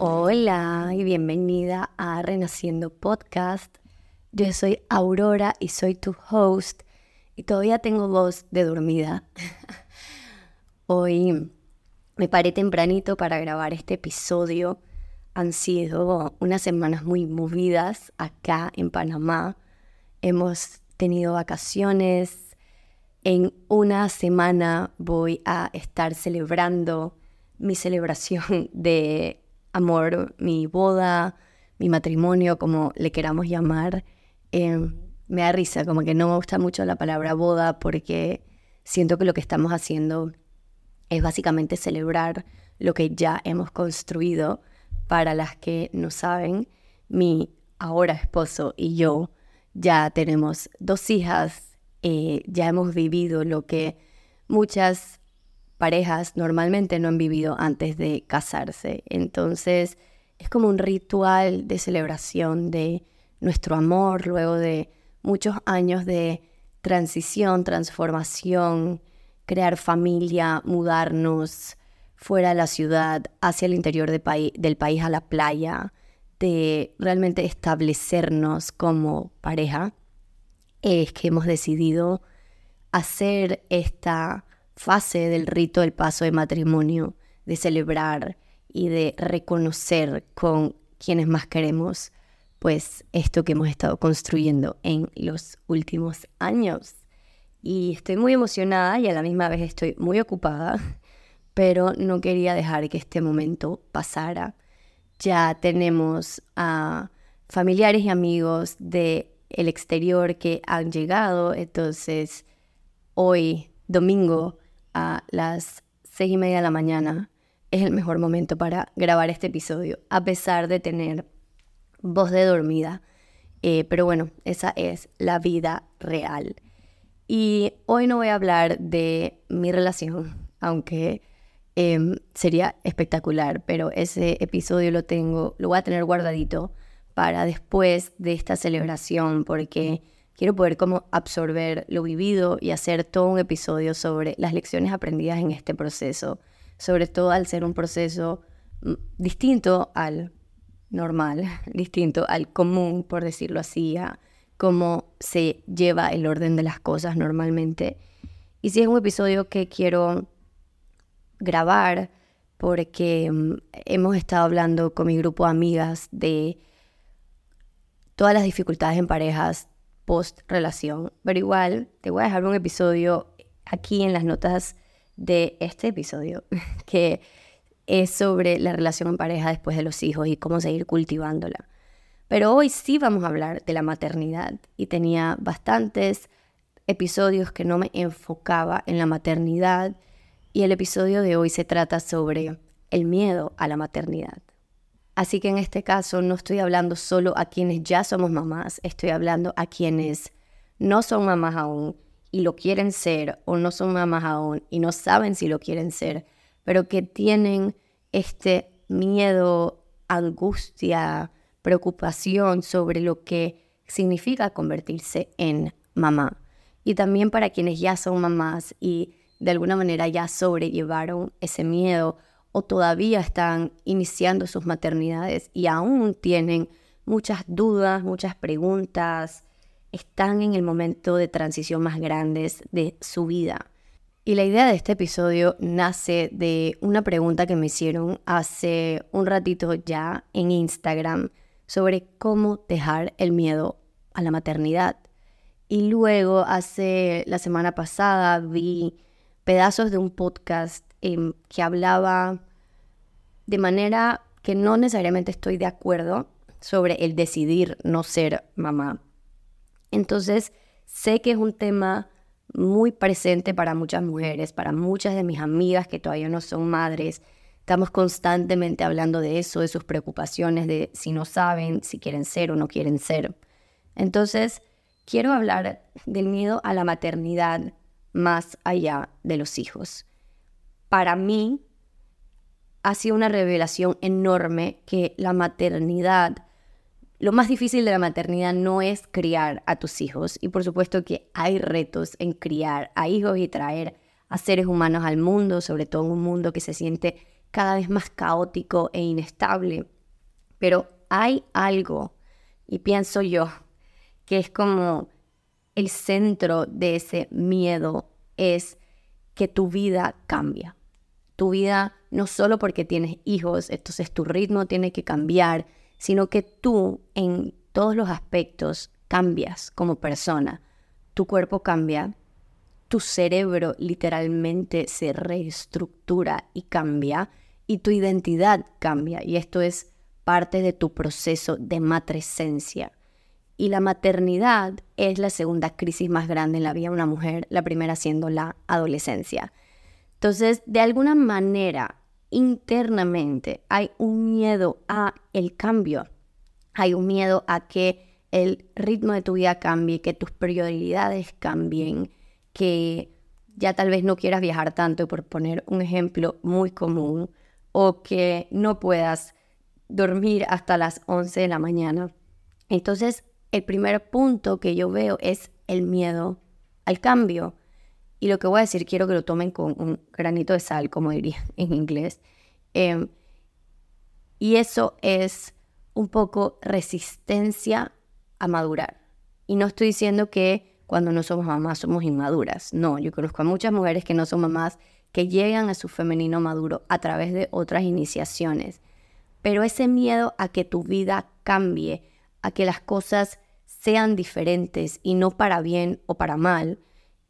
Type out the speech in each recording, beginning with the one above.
Hola y bienvenida a Renaciendo Podcast. Yo soy Aurora y soy tu host y todavía tengo voz de dormida. Hoy me paré tempranito para grabar este episodio. Han sido unas semanas muy movidas acá en Panamá. Hemos tenido vacaciones. En una semana voy a estar celebrando mi celebración de amor, mi boda, mi matrimonio, como le queramos llamar. Em, me da risa, como que no me gusta mucho la palabra boda porque siento que lo que estamos haciendo es básicamente celebrar lo que ya hemos construido. Para las que no saben, mi ahora esposo y yo ya tenemos dos hijas, eh, ya hemos vivido lo que muchas parejas normalmente no han vivido antes de casarse. Entonces es como un ritual de celebración de nuestro amor luego de muchos años de transición, transformación, crear familia, mudarnos fuera de la ciudad, hacia el interior del país, a la playa, de realmente establecernos como pareja, es que hemos decidido hacer esta fase del rito del paso de matrimonio, de celebrar y de reconocer con quienes más queremos, pues esto que hemos estado construyendo en los últimos años. Y estoy muy emocionada y a la misma vez estoy muy ocupada, pero no quería dejar que este momento pasara. Ya tenemos a familiares y amigos del el exterior que han llegado, entonces hoy, domingo, a las seis y media de la mañana, es el mejor momento para grabar este episodio, a pesar de tener voz de dormida. Eh, pero bueno, esa es la vida real. Y hoy no voy a hablar de mi relación, aunque em, sería espectacular, pero ese episodio lo tengo, lo voy a tener guardadito para después de esta celebración, porque quiero poder como absorber lo vivido y hacer todo un episodio sobre las lecciones aprendidas en este proceso, sobre todo al ser un proceso mm, distinto al normal, distinto al común, por decirlo así, a cómo se lleva el orden de las cosas normalmente. Y si es un episodio que quiero grabar porque mm, hemos estado hablando con mi grupo de amigas de todas las dificultades en parejas post relación. Pero igual te voy a dejar un episodio aquí en las notas de este episodio que es sobre la relación en pareja después de los hijos y cómo seguir cultivándola. Pero hoy sí vamos a hablar de la maternidad y tenía bastantes episodios que no me enfocaba en la maternidad y el episodio de hoy se trata sobre el miedo a la maternidad. Así que en este caso no estoy hablando solo a quienes ya somos mamás, estoy hablando a quienes no son mamás aún y lo quieren ser o no son mamás aún y no saben si lo quieren ser, pero que tienen este miedo, angustia, preocupación sobre lo que significa convertirse en mamá. Y también para quienes ya son mamás y de alguna manera ya sobrellevaron ese miedo o todavía están iniciando sus maternidades y aún tienen muchas dudas, muchas preguntas, están en el momento de transición más grandes de su vida. Y la idea de este episodio nace de una pregunta que me hicieron hace un ratito ya en Instagram sobre cómo dejar el miedo a la maternidad. Y luego hace la semana pasada vi pedazos de un podcast em, que hablaba de manera que no necesariamente estoy de acuerdo sobre el decidir no ser mamá. Entonces, sé que es un tema muy presente para muchas mujeres, para muchas de mis amigas que todavía no son madres. Estamos constantemente hablando de eso, de sus preocupaciones, de si no saben, si quieren ser o no quieren ser. Entonces, quiero hablar del miedo a la maternidad más allá de los hijos. Para mí, ha sido una revelación enorme que la maternidad, lo más difícil de la maternidad no es criar a tus hijos. Y por supuesto que hay retos en criar a hijos y traer a seres humanos al mundo, sobre todo en un mundo que se siente cada vez más caótico e inestable. Pero hay algo, y pienso yo, que es como el centro de ese miedo, es que tu vida cambia. Tu vida no solo porque tienes hijos, entonces tu ritmo tiene que cambiar, sino que tú en todos los aspectos cambias como persona. Tu cuerpo cambia, tu cerebro literalmente se reestructura y cambia y tu identidad cambia. Y esto es parte de tu proceso de matresencia. Y la maternidad es la segunda crisis más grande en la vida de una mujer, la primera siendo la adolescencia. Entonces, de alguna manera, internamente hay un miedo a el cambio. Hay un miedo a que el ritmo de tu vida cambie, que tus prioridades cambien, que ya tal vez no quieras viajar tanto, por poner un ejemplo muy común, o que no puedas dormir hasta las 11 de la mañana. Entonces, el primer punto que yo veo es el miedo al cambio. Y lo que voy a decir quiero que lo tomen con un granito de sal, como diría en inglés. Em, y eso es un poco resistencia a madurar. Y no estoy diciendo que cuando no somos mamás somos inmaduras. No, yo conozco a muchas mujeres que no son mamás que llegan a su femenino maduro a través de otras iniciaciones. Pero ese miedo a que tu vida cambie, a que las cosas sean diferentes y no para bien o para mal,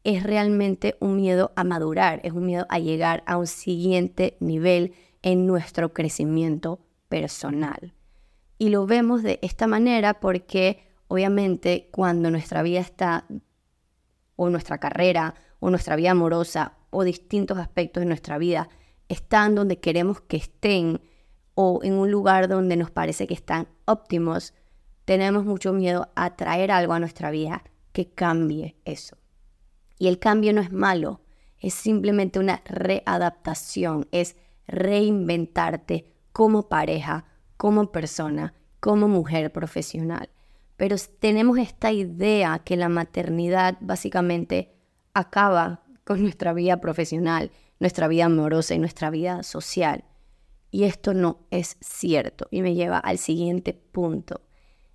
es realmente un miedo a madurar, es un miedo a llegar a un siguiente nivel en nuestro crecimiento personal. Y lo vemos de esta manera porque obviamente cuando nuestra vida está, o nuestra carrera, o nuestra vida amorosa, o distintos aspectos de nuestra vida están donde queremos que estén, o en un lugar donde nos parece que están óptimos, tenemos mucho miedo a traer algo a nuestra vida que cambie eso. Y el cambio no es malo, es simplemente una readaptación, es reinventarte como pareja, como persona, como mujer profesional. Pero tenemos esta idea que la maternidad básicamente acaba con nuestra vida profesional, nuestra vida amorosa y nuestra vida social. Y esto no es cierto y me lleva al siguiente punto.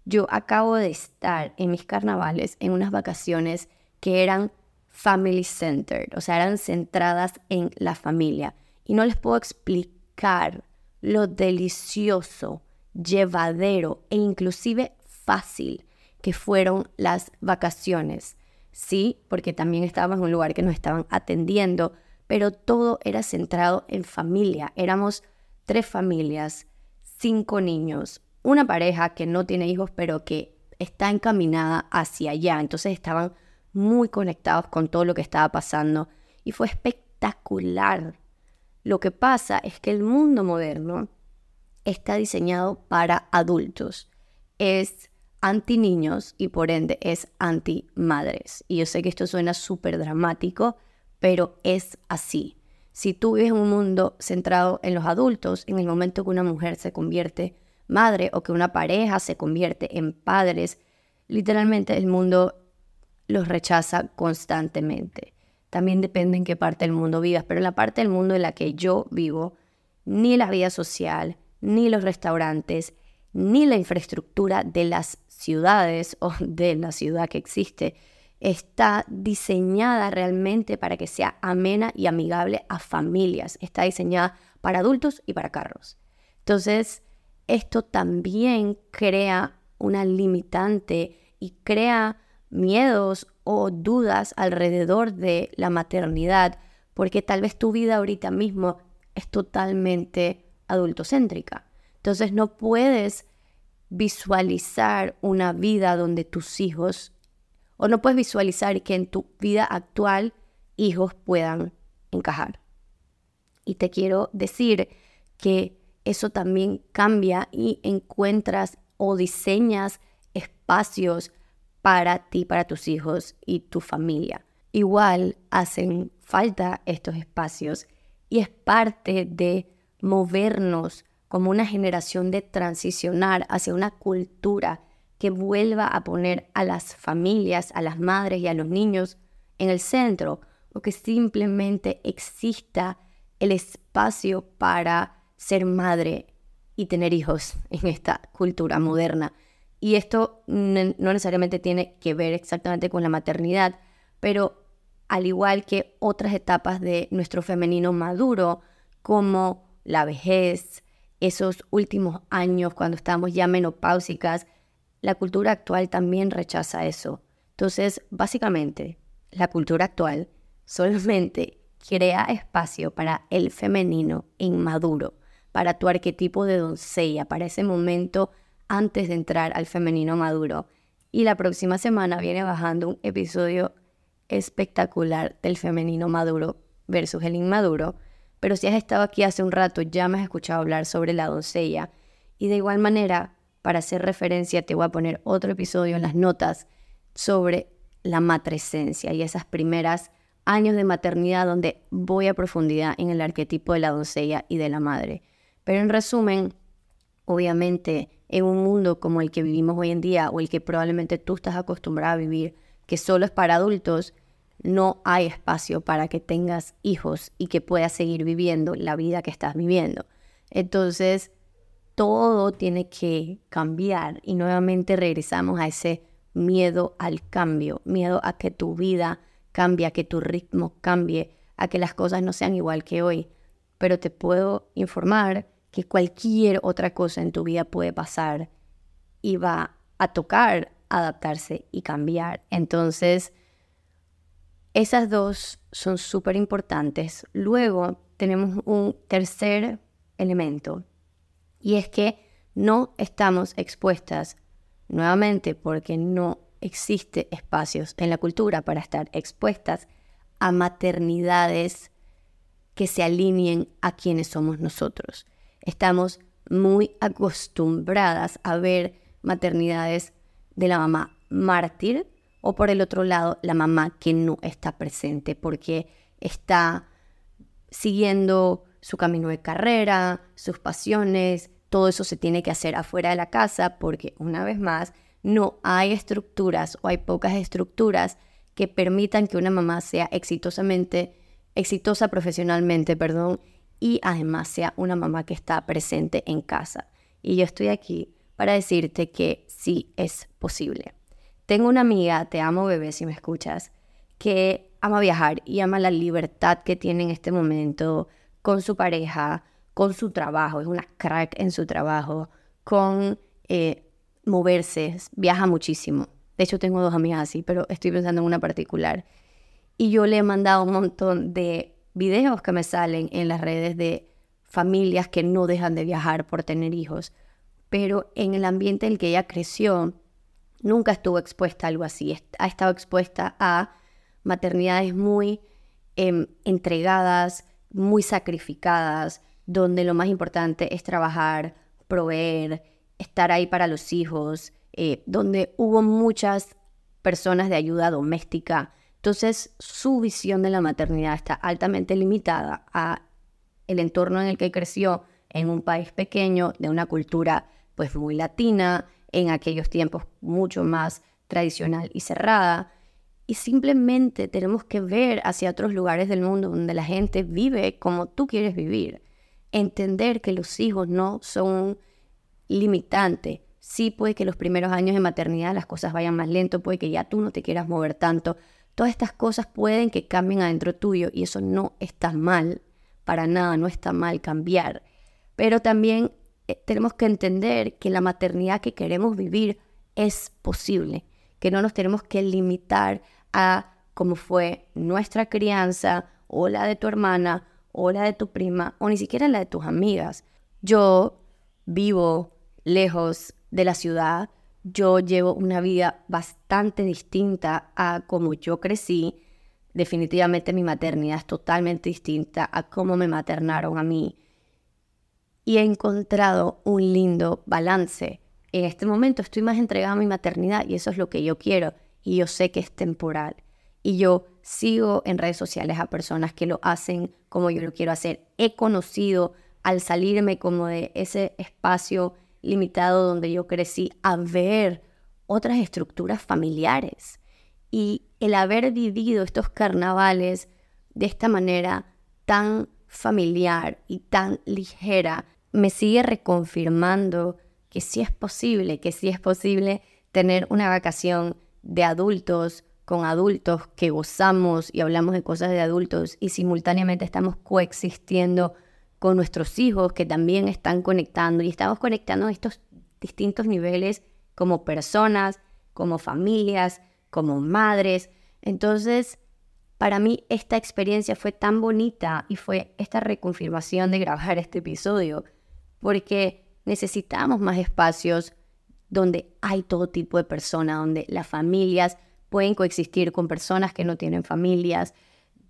Yo acabo de estar en mis carnavales en unas vacaciones que eran family centered, o sea, eran centradas en la familia. Y no les puedo explicar lo delicioso, llevadero e inclusive fácil que fueron las vacaciones. Sí, porque también estábamos en un lugar que nos estaban atendiendo, pero todo era centrado en familia. Éramos tres familias, cinco niños, una pareja que no tiene hijos, pero que está encaminada hacia allá. Entonces estaban muy conectados con todo lo que estaba pasando y fue espectacular. Lo que pasa es que el mundo moderno está diseñado para adultos. Es anti niños y por ende es anti madres. Y yo sé que esto suena súper dramático, pero es así. Si tú vives un mundo centrado en los adultos, en el momento que una mujer se convierte madre o que una pareja se convierte en padres, literalmente el mundo los rechaza constantemente. También depende en qué parte del mundo vivas, pero en la parte del mundo en la que yo vivo, ni la vida social, ni los restaurantes, ni la infraestructura de las ciudades o de la ciudad que existe está diseñada realmente para que sea amena y amigable a familias. Está diseñada para adultos y para carros. Entonces, esto también crea una limitante y crea miedos o dudas alrededor de la maternidad, porque tal vez tu vida ahorita mismo es totalmente adultocéntrica. Entonces no puedes visualizar una vida donde tus hijos, o no puedes visualizar que en tu vida actual hijos puedan encajar. Y te quiero decir que eso también cambia y encuentras o diseñas espacios para ti, para tus hijos y tu familia. Igual hacen falta estos espacios y es parte de movernos como una generación de transicionar hacia una cultura que vuelva a poner a las familias, a las madres y a los niños en el centro, o que simplemente exista el espacio para ser madre y tener hijos en esta cultura moderna. Y esto no necesariamente tiene que ver exactamente con la maternidad, pero al igual que otras etapas de nuestro femenino maduro, como la vejez, esos últimos años cuando estamos ya menopáusicas, la cultura actual también rechaza eso. Entonces, básicamente, la cultura actual solamente crea espacio para el femenino inmaduro, para tu arquetipo de doncella, para ese momento antes de entrar al femenino maduro. Y la próxima semana viene bajando un episodio espectacular del femenino maduro versus el inmaduro. Pero si has estado aquí hace un rato, ya me has escuchado hablar sobre la doncella. Y de igual manera, para hacer referencia, te voy a poner otro episodio en las notas sobre la matresencia y esas primeras años de maternidad donde voy a profundidad en el arquetipo de la doncella y de la madre. Pero en resumen, obviamente en un mundo como el que vivimos hoy en día o el que probablemente tú estás acostumbrado a vivir, que solo es para adultos, no hay espacio para que tengas hijos y que puedas seguir viviendo la vida que estás viviendo. Entonces, todo tiene que cambiar y nuevamente regresamos a ese miedo al cambio, miedo a que tu vida cambie, a que tu ritmo cambie, a que las cosas no sean igual que hoy. Pero te puedo informar que cualquier otra cosa en tu vida puede pasar y va a tocar adaptarse y cambiar. Entonces, esas dos son súper importantes. Luego tenemos un tercer elemento y es que no estamos expuestas nuevamente porque no existe espacios en la cultura para estar expuestas a maternidades que se alineen a quienes somos nosotros estamos muy acostumbradas a ver maternidades de la mamá mártir o por el otro lado la mamá que no está presente porque está siguiendo su camino de carrera, sus pasiones, todo eso se tiene que hacer afuera de la casa porque una vez más no hay estructuras o hay pocas estructuras que permitan que una mamá sea exitosamente exitosa profesionalmente, perdón, y además sea una mamá que está presente en casa. Y yo estoy aquí para decirte que sí es posible. Tengo una amiga, te amo bebé si me escuchas, que ama viajar y ama la libertad que tiene en este momento con su pareja, con su trabajo, es una crack en su trabajo, con eh, moverse, viaja muchísimo. De hecho, tengo dos amigas así, pero estoy pensando en una particular. Y yo le he mandado un montón de videos que me salen en las redes de familias que no dejan de viajar por tener hijos, pero en el ambiente en el que ella creció, nunca estuvo expuesta a algo así. Ha estado expuesta a maternidades muy em, entregadas, muy sacrificadas, donde lo más importante es trabajar, proveer, estar ahí para los hijos, eh, donde hubo muchas personas de ayuda doméstica entonces, su visión de la maternidad está altamente limitada a el entorno en el que creció en un país pequeño, de una cultura pues muy latina, en aquellos tiempos mucho más tradicional y cerrada. Y simplemente tenemos que ver hacia otros lugares del mundo donde la gente vive como tú quieres vivir. Entender que los hijos no son limitantes. Sí puede que los primeros años de maternidad las cosas vayan más lento, puede que ya tú no te quieras mover tanto, Todas estas cosas pueden que cambien adentro tuyo y eso no está mal, para nada, no está mal cambiar. Pero también eh, tenemos que entender que la maternidad que queremos vivir es posible, que no nos tenemos que limitar a cómo fue nuestra crianza o la de tu hermana o la de tu prima o ni siquiera la de tus amigas. Yo vivo lejos de la ciudad, yo llevo una vida bastante distinta a como yo crecí. Definitivamente mi maternidad es totalmente distinta a cómo me maternaron a mí. Y he encontrado un lindo balance. En este momento estoy más entregada a mi maternidad y eso es lo que yo quiero. Y yo sé que es temporal. Y yo sigo en redes sociales a personas que lo hacen como yo lo quiero hacer. He conocido al salirme como de ese espacio limitado donde yo crecí a ver otras estructuras familiares. Y el haber vivido estos carnavales de esta manera tan familiar y tan ligera, me sigue reconfirmando que sí es posible, que sí es posible tener una vacación de adultos con adultos que gozamos y hablamos de cosas de adultos y simultáneamente estamos coexistiendo con nuestros hijos que también están conectando y estamos conectando estos distintos niveles como personas, como familias, como madres. Entonces, para mí esta experiencia fue tan bonita y fue esta reconfirmación de grabar este episodio, porque necesitamos más espacios donde hay todo tipo de personas, donde las familias pueden coexistir con personas que no tienen familias,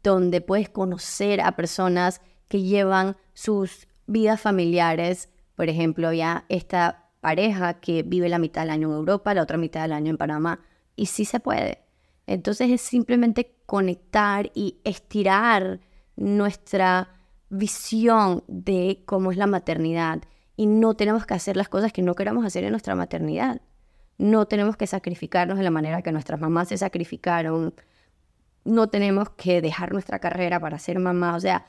donde puedes conocer a personas que llevan sus vidas familiares. Por ejemplo, ya esta pareja que vive la mitad del año en Europa, la otra mitad del año en Panamá. Y sí se puede. Entonces es simplemente conectar y estirar nuestra visión de cómo es la maternidad y no tenemos que hacer las cosas que no queramos hacer en nuestra maternidad. No tenemos que sacrificarnos de la manera que nuestras mamás se sacrificaron. No tenemos que dejar nuestra carrera para ser mamá. O sea,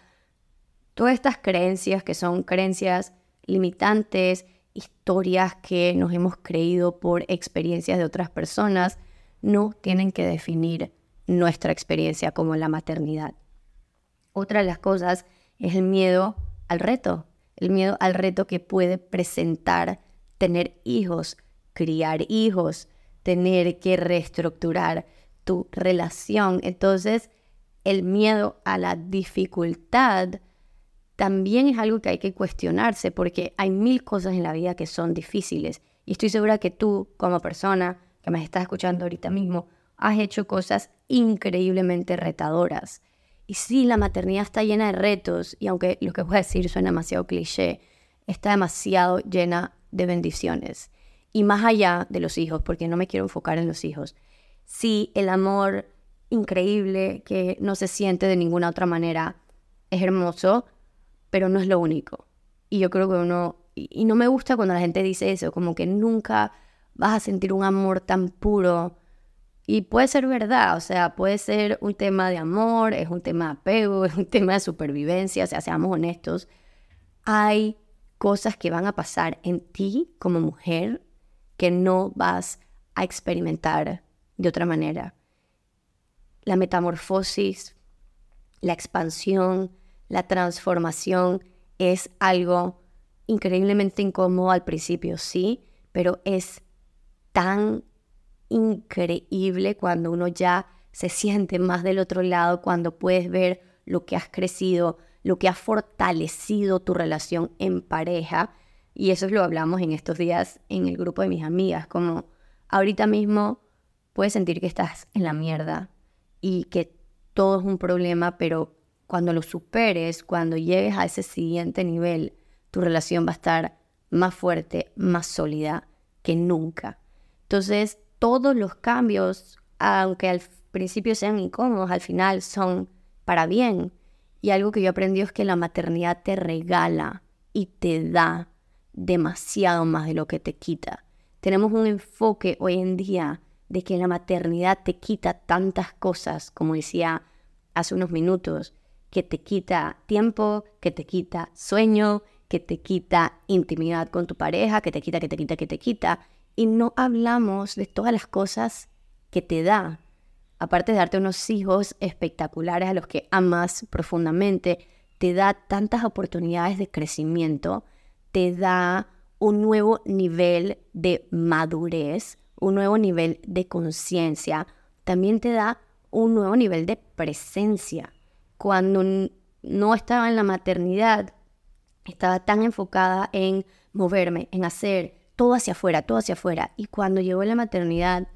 todas estas creencias que son creencias limitantes, historias que nos hemos creído por experiencias de otras personas, no tienen que definir nuestra experiencia como la maternidad. Otra de las cosas es el miedo al reto el miedo al reto que puede presentar tener hijos, criar hijos, tener que reestructurar tu relación. Entonces, el miedo a la dificultad también es algo que hay que cuestionarse porque hay mil cosas en la vida que son difíciles. Y estoy segura que tú, como persona que me estás escuchando ahorita mismo, has hecho cosas increíblemente retadoras. Y sí, la maternidad está llena de retos, y aunque lo que voy a decir suena demasiado cliché, está demasiado llena de bendiciones. Y más allá de los hijos, porque no me quiero enfocar en los hijos, sí, el amor increíble que no se siente de ninguna otra manera es hermoso, pero no es lo único. Y yo creo que uno, y no me gusta cuando la gente dice eso, como que nunca vas a sentir un amor tan puro y puede ser verdad, o sea, puede ser un tema de amor, es un tema de apego, es un tema de supervivencia, o sea, seamos honestos. Hay cosas que van a pasar en ti como mujer que no vas a experimentar de otra manera. La metamorfosis, la expansión, la transformación es algo increíblemente incómodo al principio, sí, pero es tan increíble cuando uno ya se siente más del otro lado, cuando puedes ver lo que has crecido, lo que ha fortalecido tu relación en pareja. Y eso lo hablamos en estos días en el grupo de mis amigas, como ahorita mismo puedes sentir que estás en la mierda y que todo es un problema, pero cuando lo superes, cuando llegues a ese siguiente nivel, tu relación va a estar más fuerte, más sólida que nunca. Entonces, todos los cambios, aunque al principio sean incómodos, al final son para bien. Y algo que yo aprendí es que la maternidad te regala y te da demasiado más de lo que te quita. Tenemos un enfoque hoy en día de que la maternidad te quita tantas cosas, como decía hace unos minutos, que te quita tiempo, que te quita sueño, que te quita intimidad con tu pareja, que te quita, que te quita, que te quita y no hablamos de todas las cosas que te da. Aparte de darte unos hijos espectaculares a los que amas profundamente, te da tantas oportunidades de crecimiento, te da un nuevo nivel de madurez, un nuevo nivel de conciencia, también te da un nuevo nivel de presencia. Cuando no estaba en la maternidad, estaba tan enfocada en moverme, en hacer, todo hacia afuera, todo hacia afuera. Y cuando llegó la maternidad,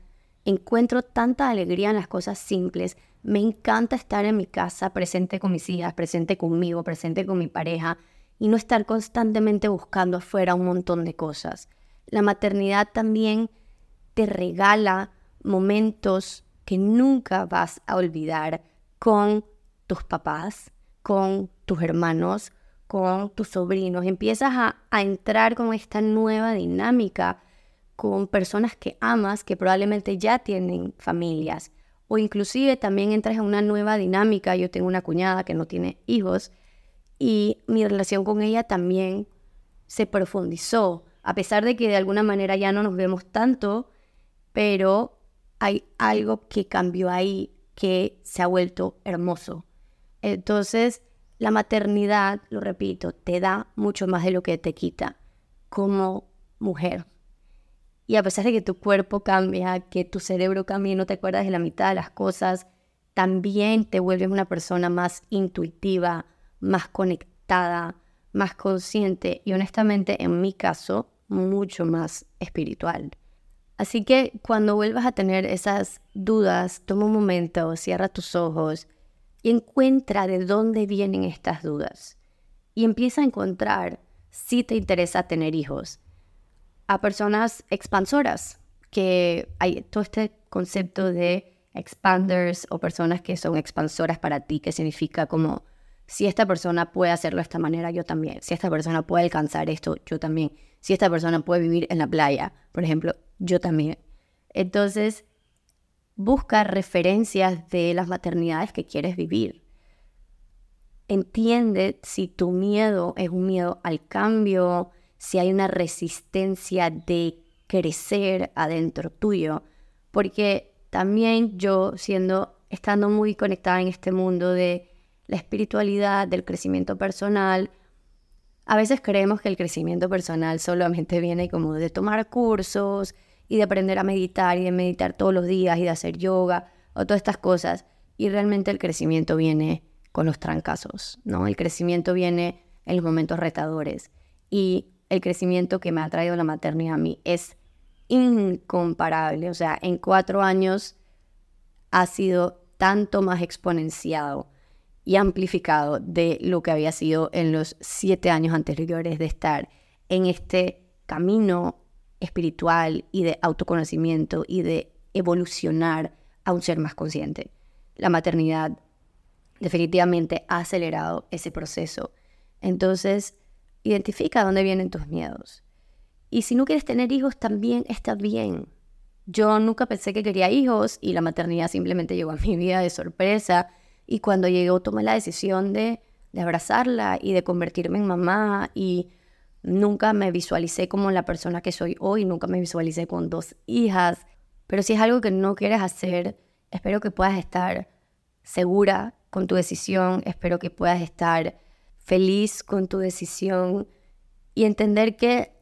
encuentro tanta alegría en las cosas simples. Me encanta estar en mi casa presente con mis hijas, presente conmigo, presente con mi pareja y no estar constantemente buscando afuera un montón de cosas. La maternidad también te regala momentos que nunca vas a olvidar con tus papás, con tus hermanos, con tus sobrinos, empiezas a, entrar con esta nueva dinámica con personas que amas que probablemente ya tienen familias o inclusive también entras en una nueva dinámica. Yo tengo una cuñada que no tiene hijos y mi relación con ella también se profundizó, a pesar de que de alguna manera ya no nos vemos tanto, pero hay algo que cambió ahí que se ha vuelto hermoso. Entonces, la maternidad, lo repito, te da mucho más de lo que te quita como mujer. Y a pesar de que tu cuerpo cambia, que tu cerebro cambia y no te acuerdas de la mitad de las cosas, también te vuelves una persona más intuitiva, más conectada, más consciente y honestamente en mi caso mucho más espiritual. Así que cuando vuelvas a tener esas dudas, toma un momento, cierra tus ojos y encuentra de dónde vienen estas dudas. Y empieza a encontrar si te interesa tener hijos a personas expansoras, que hay todo este concepto de expanders o personas que son expansoras para ti, que significa como si esta persona puede hacerlo de esta manera, yo también. Si esta persona puede alcanzar esto, yo también. Si esta persona puede vivir en la playa, por ejemplo, yo también. Entonces, busca referencias de las maternidades que quieres vivir. Entiende si tu miedo es un miedo al cambio, si hay una resistencia de crecer adentro tuyo, porque también yo siendo, estando muy conectada en este mundo de la espiritualidad, del crecimiento personal, a veces creemos que el crecimiento personal solamente viene como de tomar cursos y de aprender a meditar y de meditar todos los días y de hacer yoga o todas estas cosas. Y realmente el crecimiento viene con los trancazos, ¿no? El crecimiento viene en los momentos retadores. Y el crecimiento que me ha traído la maternidad a mí es incomparable. O sea, en cuatro años ha sido tanto más exponenciado y amplificado de lo que había sido en los siete años anteriores de estar en este camino espiritual y de autoconocimiento y de evolucionar a un ser más consciente. La maternidad definitivamente ha acelerado ese proceso. Entonces, Identifica dónde vienen tus miedos. Y si no quieres tener hijos, también está bien. Yo nunca pensé que quería hijos y la maternidad simplemente llegó a mi vida de sorpresa. Y cuando llegó tomé la decisión de, de abrazarla y de convertirme en mamá. Y nunca me visualicé como la persona que soy hoy, nunca me visualicé con dos hijas. Pero si es algo que no quieres hacer, espero que puedas estar segura con tu decisión, espero que puedas estar feliz con tu decisión y entender que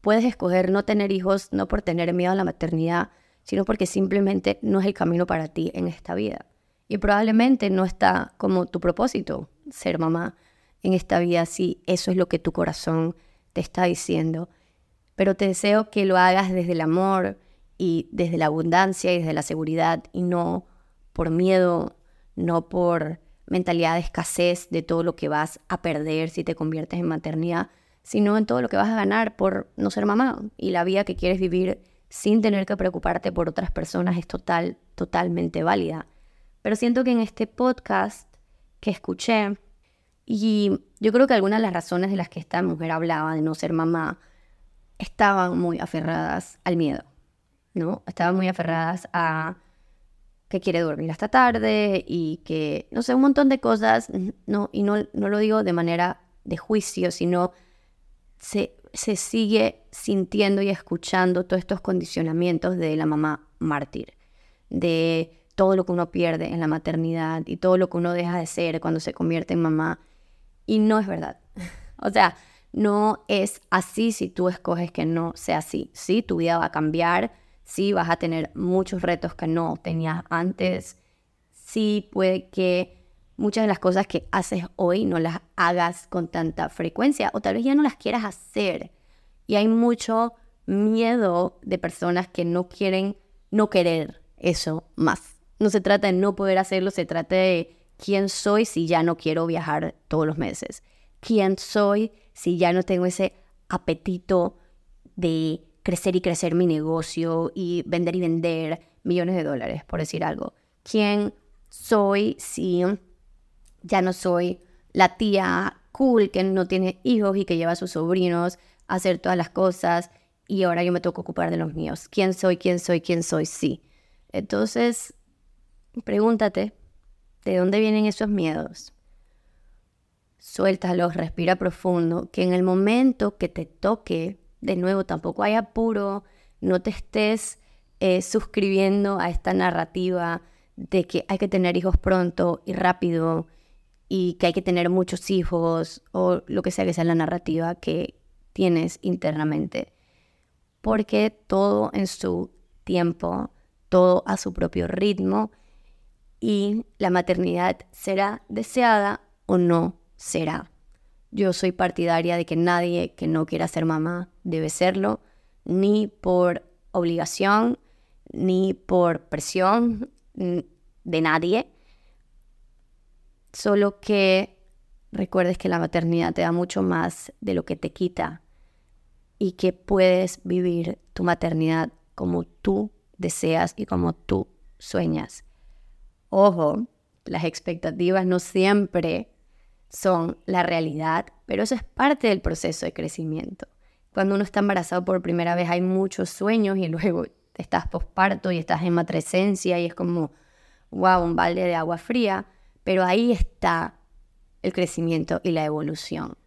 puedes escoger no tener hijos no por tener miedo a la maternidad, sino porque simplemente no es el camino para ti en esta vida. Y probablemente no está como tu propósito ser mamá en esta vida si eso es lo que tu corazón te está diciendo. Pero te deseo que lo hagas desde el amor y desde la abundancia y desde la seguridad y no por miedo, no por mentalidad de escasez de todo lo que vas a perder si te conviertes en maternidad, sino en todo lo que vas a ganar por no ser mamá y la vida que quieres vivir sin tener que preocuparte por otras personas es total, totalmente válida. Pero siento que en este podcast que escuché, y yo creo que algunas de las razones de las que esta mujer hablaba de no ser mamá, estaban muy aferradas al miedo, ¿no? Estaban muy aferradas a que quiere dormir hasta tarde y que, no sé, un montón de cosas, no, y no, no lo digo de manera de juicio, sino se, se sigue sintiendo y escuchando todos estos condicionamientos de la mamá mártir, de todo lo que uno pierde en la maternidad y todo lo que uno deja de ser cuando se convierte en mamá. Y no es verdad. o sea, no es así si tú escoges que no sea así. Sí, tu vida va a cambiar, sí vas a tener muchos retos que no tenías antes, sí puede que muchas de las cosas que haces hoy no las hagas con tanta frecuencia o tal vez ya no las quieras hacer. Y hay mucho miedo de personas que no quieren no querer eso más. No se trata de no poder hacerlo, se trata de quién soy si ya no quiero viajar todos los meses. ¿Quién soy si ya no tengo ese apetito de crecer y crecer mi negocio y vender y vender millones de dólares, por decir algo. ¿Quién soy si ya no soy la tía cool que no tiene hijos y que lleva a sus sobrinos a hacer todas las cosas y ahora yo me tengo que ocupar de los míos? ¿Quién soy? ¿Quién soy? ¿Quién soy? Sí. Entonces, pregúntate, ¿de dónde vienen esos miedos? Suéltalos, respira profundo, que en el momento que te toque, de nuevo, tampoco hay apuro, no te estés eh, suscribiendo a esta narrativa de que hay que tener hijos pronto y rápido y que hay que tener muchos hijos o lo que sea que sea la narrativa que tienes internamente. Porque todo en su tiempo, todo a su propio ritmo y la maternidad será deseada o no será. Yo soy partidaria de que nadie que no quiera ser mamá debe serlo, ni por obligación, ni por presión de nadie. Solo que recuerdes que la maternidad te da mucho más de lo que te quita y que puedes vivir tu maternidad como tú deseas y como tú sueñas. Ojo, las expectativas no siempre son la realidad, pero eso es parte del proceso de crecimiento. Cuando uno está embarazado por primera vez hay muchos sueños y luego estás posparto y estás en matresencia y es como, wow, un balde de agua fría, pero ahí está el crecimiento y la evolución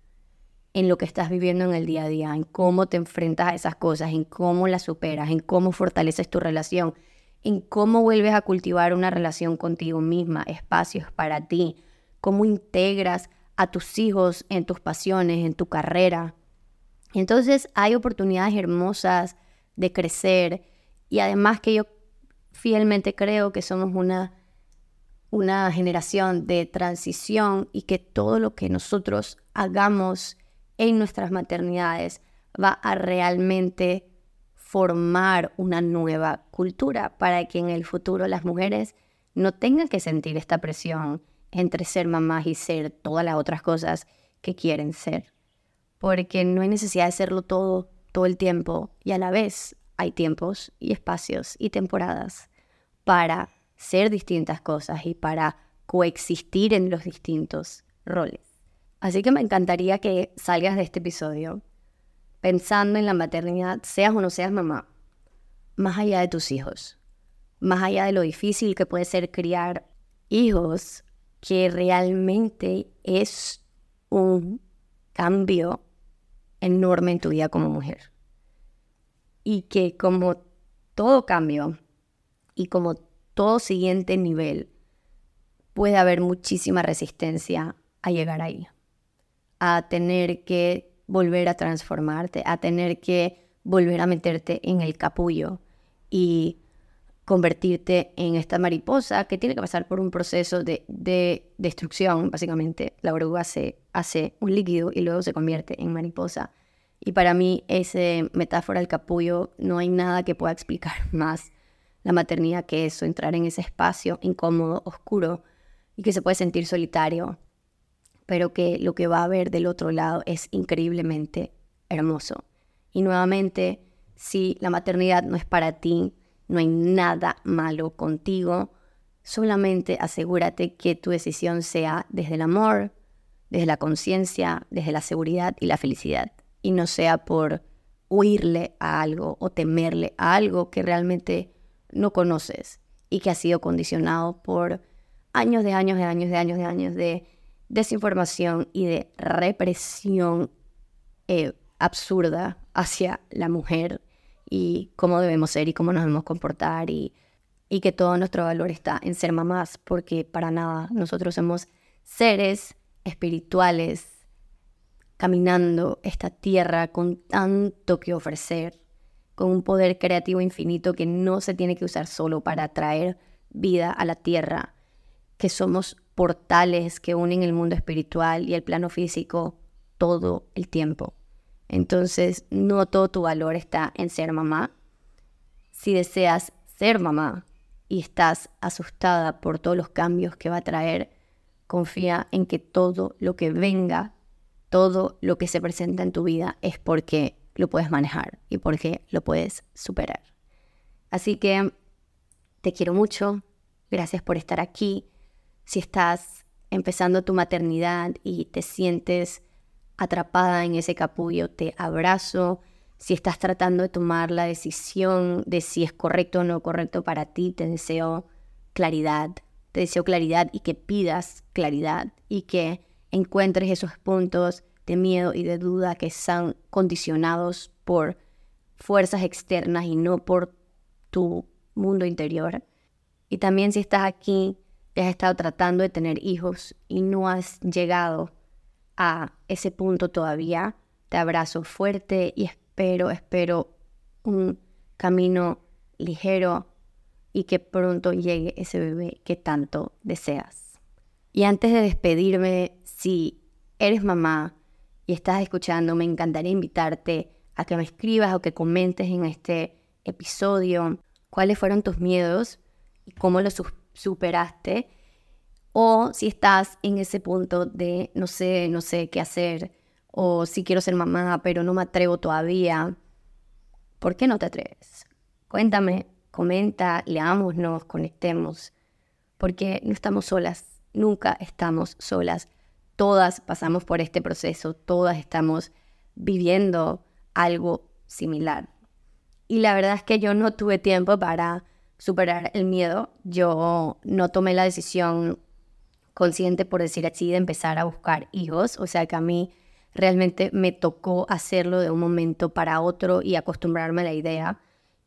en lo que estás viviendo en el día a día, en cómo te enfrentas a esas cosas, en cómo las superas, en cómo fortaleces tu relación, en cómo vuelves a cultivar una relación contigo misma, espacios para ti, cómo integras a tus hijos en tus pasiones, en tu carrera. Entonces hay oportunidades hermosas de crecer y además que yo fielmente creo que somos una, una generación de transición y que todo lo que nosotros hagamos en nuestras maternidades va a realmente formar una nueva cultura para que en el futuro las mujeres no tengan que sentir esta presión entre ser mamás y ser todas las otras cosas que quieren ser. Porque no hay necesidad de serlo todo todo el tiempo y a la vez hay tiempos y espacios y temporadas para ser distintas cosas y para coexistir en los distintos roles. Así que me encantaría que salgas de este episodio pensando en la maternidad, seas o no seas mamá, más allá de tus hijos, más allá de lo difícil que puede ser criar hijos, que realmente es un cambio enorme en tu vida como mujer. Y que como todo cambio y como todo siguiente nivel, puede haber muchísima resistencia a llegar ahí a tener que volver a transformarte, a tener que volver a meterte en el capullo y convertirte en esta mariposa que tiene que pasar por un proceso de, destrucción, básicamente. La oruga se hace un líquido y luego se convierte en mariposa. Y para mí esa metáfora del capullo no hay nada que pueda explicar más la maternidad que eso, entrar en ese espacio incómodo, oscuro y que se puede sentir solitario pero que lo que va a haber del otro lado es increíblemente hermoso. Y nuevamente, si la maternidad no es para ti, no hay nada malo contigo, solamente asegúrate que tu decisión sea desde el amor, desde la conciencia, desde la seguridad y la felicidad, y no sea por huirle a algo o temerle a algo que realmente no conoces y que ha sido condicionado por años de años de años de años de años de desinformación y de represión eh, absurda hacia la mujer y cómo debemos ser y cómo nos debemos comportar y, y que todo nuestro valor está en ser mamás, porque para nada. Nosotros somos seres espirituales caminando esta tierra con tanto que ofrecer, con un poder creativo infinito que no se tiene que usar solo para traer vida a la tierra, que somos portales que unen el mundo espiritual y el plano físico todo el tiempo. Entonces, no todo tu valor está en ser mamá. Si deseas ser mamá y estás asustada por todos los cambios que va a traer, confía en que todo lo que venga, todo lo que se presenta en tu vida es porque lo puedes manejar y porque lo puedes superar. Así que te quiero mucho, gracias por estar aquí si estás empezando tu maternidad y te sientes atrapada en ese capullo, te abrazo. Si estás tratando de tomar la decisión de si es correcto o no correcto para ti, te deseo claridad, te deseo claridad y que pidas claridad y que encuentres esos puntos de miedo y de duda que están condicionados por fuerzas externas y no por tu mundo interior. Y también si estás aquí y has estado tratando de tener hijos y no has llegado a ese punto todavía, te abrazo fuerte y espero, espero un camino ligero y que pronto llegue ese bebé que tanto deseas. Y antes de despedirme, si eres mamá y estás escuchando, me encantaría invitarte a que me escribas o que comentes en este episodio cuáles fueron tus miedos y cómo los superaste. O si estás en ese punto de no sé, no sé qué hacer, o si quiero ser mamá, pero no me atrevo todavía. ¿Por qué no te atreves? Cuéntame, comenta, leámonos, conectemos, porque no estamos solas, nunca estamos solas. Todas pasamos por este proceso, todas estamos viviendo algo similar. Y la verdad es que yo no tuve tiempo para superar el miedo. Yo no tomé la decisión consciente, por decir así, de empezar a buscar hijos. O sea que a mí realmente me tocó hacerlo de un momento para otro y acostumbrarme a la idea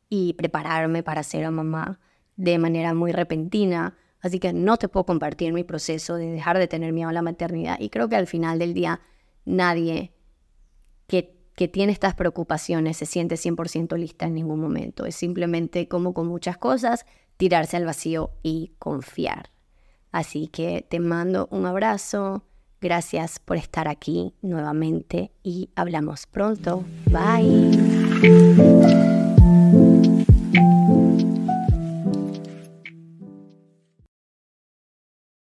y prepararme para ser mamá de manera muy repentina. Así que no te puedo compartir mi proceso de dejar de tener miedo a la maternidad. Y creo que al final del día nadie que, que tiene estas preocupaciones se siente 100% lista en ningún momento. Es simplemente como con muchas cosas, tirarse al vacío y confiar. Así que te mando un abrazo. Gracias por estar aquí nuevamente y hablamos pronto. Bye.